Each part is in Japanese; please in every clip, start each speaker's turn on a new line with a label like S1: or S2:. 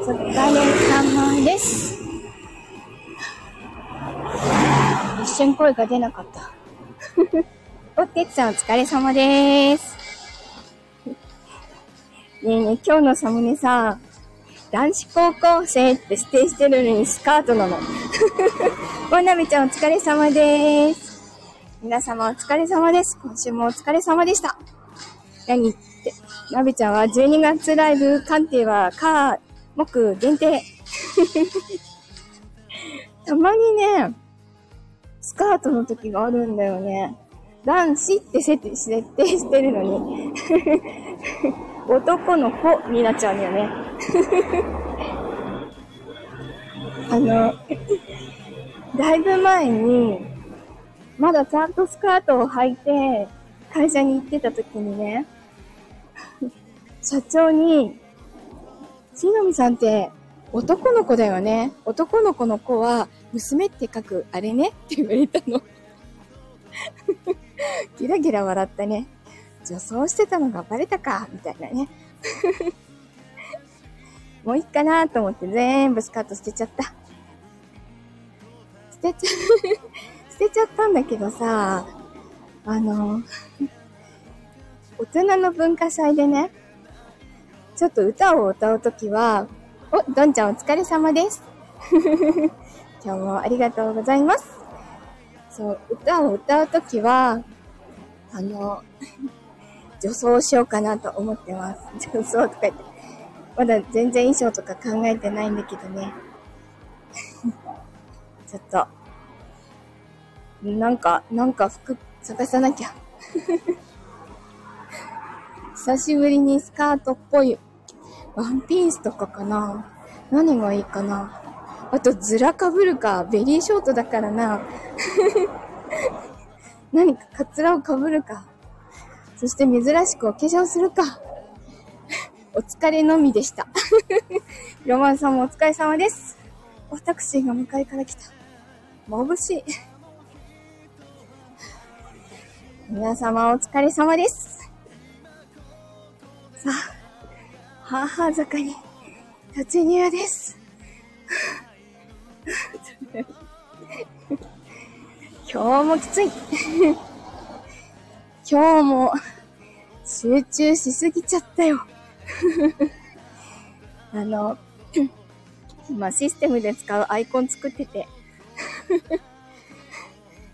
S1: お疲れ様です。一瞬声が出なかった。おてつさんお疲れ様です。ねえねえ、今日のサムネさ、男子高校生って指定してるのにスカートなの。わなべちゃんお疲れ様です。皆様お疲れ様です。今週もお疲れ様でした。何って、なべちゃんは12月ライブ鑑定は、か、木限定。たまにね、スカートの時があるんだよね。男子って設定してるのに男の子になっちゃうんだよね。あの、だいぶ前に、まだちゃんとスカートを履いて、会社に行ってた時にね、社長に、しのみさんって男の子だよね。男の子の子は娘って書くあれね？って言われたの。ギラギラ笑ったね。女装してたのがバレたか、みたいなね。もういいかなと思って全部スカート捨てちゃった。捨てちゃ、捨てちゃったんだけどさ、あの、大人の文化祭でね、ちょっと歌を歌うときは、お、どんちゃんお疲れ様です。今日もありがとうございます。そう、歌を歌うときは、あの、女装しようかなと思ってます。女装とか言って。まだ全然衣装とか考えてないんだけどね。ちょっと、なんか、なんか服探さなきゃ。久しぶりにスカートっぽいワンピースとかかな。何がいいかな。あと、ズラかぶるか。ベリーショートだからな。何かカツラをかぶるか。そして珍しくお化粧するか。お疲れのみでした。ロマンさんもお疲れ様です。おタクシーが向かいから来た。眩しい。皆様お疲れ様です。さあ、母坂に突入です。今日もきつい。今日も集中しすぎちゃったよ。あの、今システムで使うアイコン作ってて。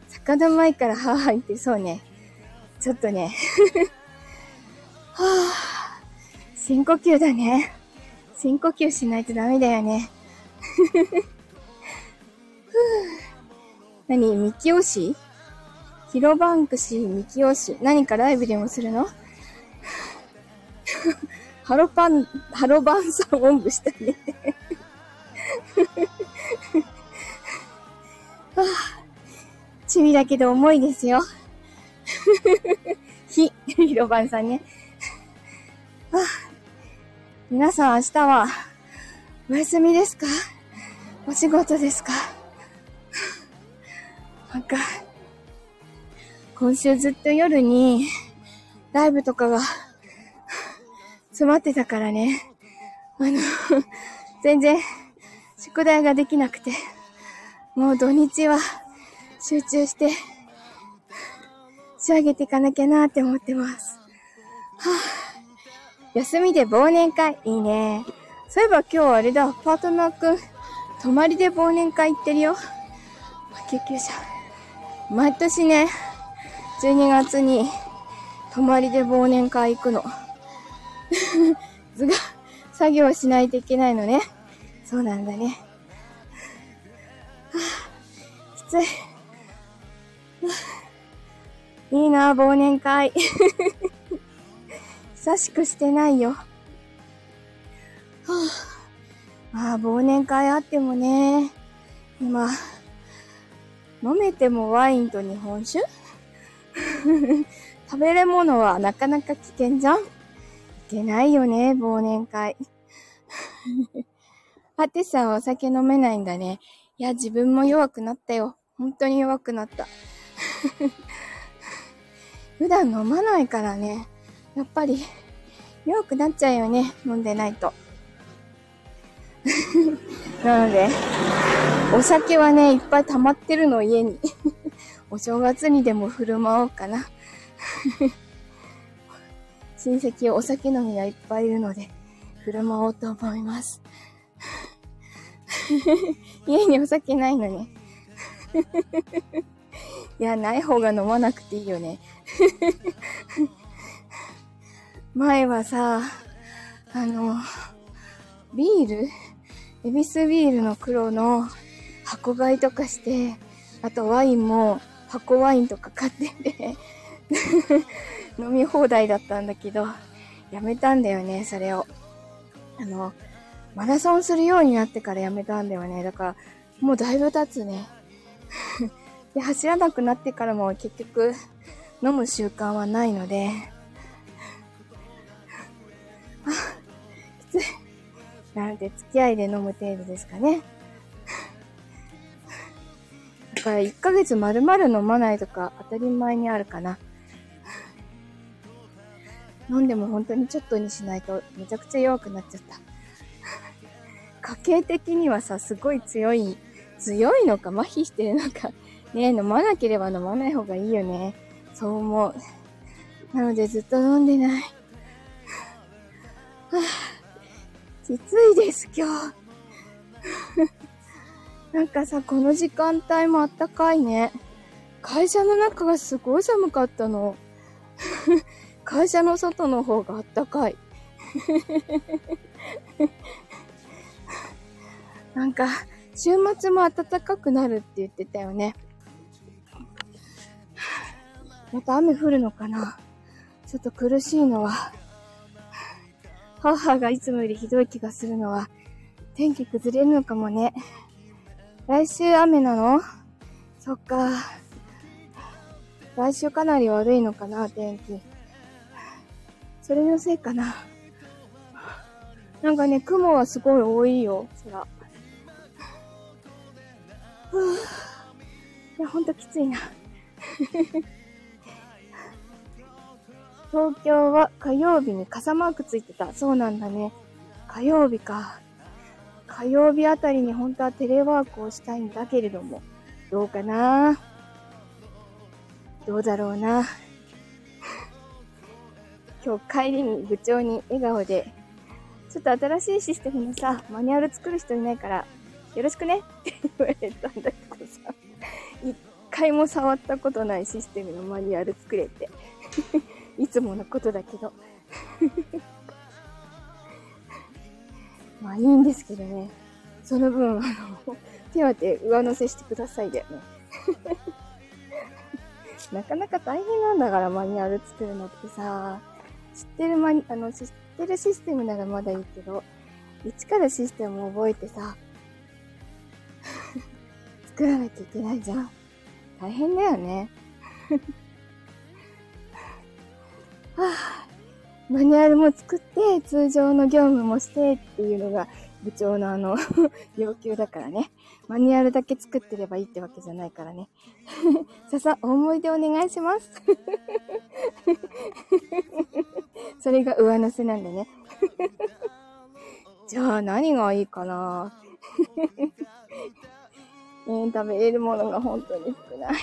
S1: 坂田前から母言ってそうね。ちょっとね。はぁ、深呼吸だね。深呼吸しないとダメだよね。何？ミキオシヒロバンクシー、ミキオシ。何かライブでもするの？ハロパン、ハロバンさんおんぶしたね。はあ、趣味だけど重いですよ。ひ、ヒロバンさんね。皆さん明日はお休みですか？お仕事ですか？なんか、今週ずっと夜に、ライブとかが、詰まってたからね。あの、全然、宿題ができなくて、もう土日は、集中して、仕上げていかなきゃなって思ってます。はぁ、休みで忘年会、いいね。そういえば今日あれだ、パートナーくん、泊まりで忘年会行ってるよ。救急車。毎年ね、12月に泊まりで忘年会行くの。図が、作業しないといけないのね。そうなんだね。はあ、きつい。いいな、忘年会。久しくしてないよ。はあ、まあ、忘年会あってもね、今、飲めてもワインと日本酒？食べれ物はなかなか危険じゃん？いけないよね、忘年会。パテさんお酒飲めないんだね。いや、自分も弱くなったよ。本当に弱くなった。普段飲まないからね。やっぱり弱くなっちゃうよね。飲んでないと。なので、お酒はね、いっぱい溜まってるの、家に。お正月にでも振る舞おうかな。親戚お酒飲みがいっぱいいるので、振る舞おうと思います。家にお酒ないのに。いや、ない方が飲まなくていいよね。前はさ、あの、ビール？エビスビールの黒の箱買いとかして、あとワインも箱ワインとか買ってて 飲み放題だったんだけど、やめたんだよね、それを。あの、マラソンするようになってからやめたんだよね。だから、もうだいぶ経つね。で、走らなくなってからも結局、飲む習慣はないので、なので、付き合いで飲む程度ですかね。だから、1ヶ月丸々飲まないとか当たり前にあるかな。飲んでも本当にちょっとにしないとめちゃくちゃ弱くなっちゃった。家計的にはさ、すごい強い、強いのか麻痺してるのか。ね飲まなければ飲まない方がいいよね。そう思う。なのでずっと飲んでない。きついです、今日。なんかさ、この時間帯もあったかいね。会社の中がすごい寒かったの。会社の外の方があったかい。なんか、週末も暖かくなるって言ってたよね。また雨降るのかなちょっと苦しいのは、母がいつもよりひどい気がするのは、天気崩れるのかもね。来週雨なの？そっか。来週かなり悪いのかな、天気。それのせいかな。なんかね、雲はすごい多いよ、空。ふぅ。いや、ほんときついな。東京は火曜日に傘マークついてた。そうなんだね。火曜日か。火曜日あたりに本当はテレワークをしたいんだけれども、どうかな？どうだろうな？今日帰りに部長に笑顔で、ちょっと新しいシステムのさ、マニュアル作る人いないから、よろしくね？って言われたんだけどさ、一回も触ったことないシステムのマニュアル作れって。いつものことだけど。まあいいんですけどね。その分、あの、手当て上乗せしてくださいだよね。なかなか大変なんだからマニュアル作るのってさ。知ってるマニ、あの、知ってるシステムならまだいいけど、一からシステムを覚えてさ、作らなきゃいけないじゃん。大変だよね。マニュアルも作って、通常の業務もしてっていうのが部長のあの 要求だからね。マニュアルだけ作ってればいいってわけじゃないからね。ささ、思い出お願いします。それが上乗せなんでね。じゃあ何がいいかなえー、食べれるものが本当に少ない。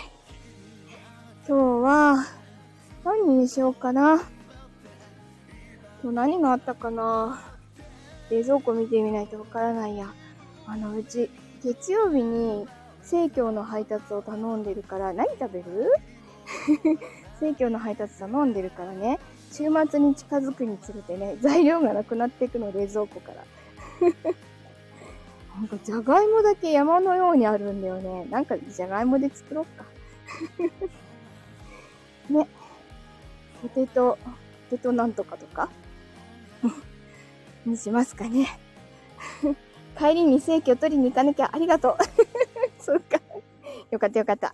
S1: 今日は、何にしようかな。今日何があったかな冷蔵庫見てみないとわからないや。あの、うち、月曜日に生協の配達を頼んでるから、何食べる？生協の配達頼んでるからね、週末に近づくにつれてね、材料がなくなっていくの、冷蔵庫から。なんか、じゃがいもだけ山のようにあるんだよね。なんか、じゃがいもで作ろうか。ね。ポテト、ポテトなんとかとか にしますかね。帰りに正規を取りに行かなきゃありがとう。そうか。よかったよかった。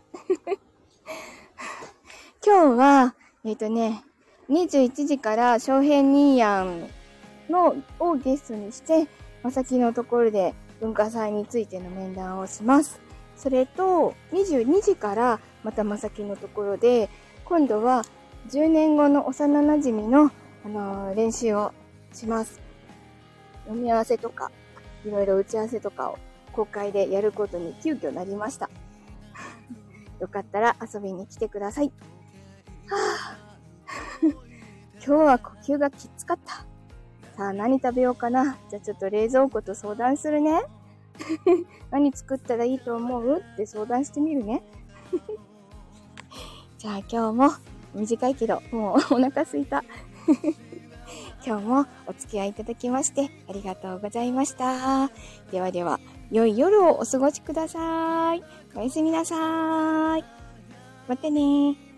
S1: 今日は、えっ、ー、とね、21時から翔平ニーヤンのをゲストにして、まさきのところで文化祭についての面談をします。それと、22時からまたまさきのところで、今度は10年後の幼馴染の、あのー、練習をします。読み合わせとかいろいろ打ち合わせとかを公開でやることに急遽なりました。よかったら遊びに来てください。は ぁ今日は呼吸がきつかった。さあ、何食べようかな。じゃあちょっと冷蔵庫と相談するね。何作ったらいいと思う？って相談してみるね。じゃあ今日も短いけど、もうお腹すいた。今日もお付き合いいただきましてありがとうございました。ではでは、良い夜をお過ごしください。おやすみなさい。またね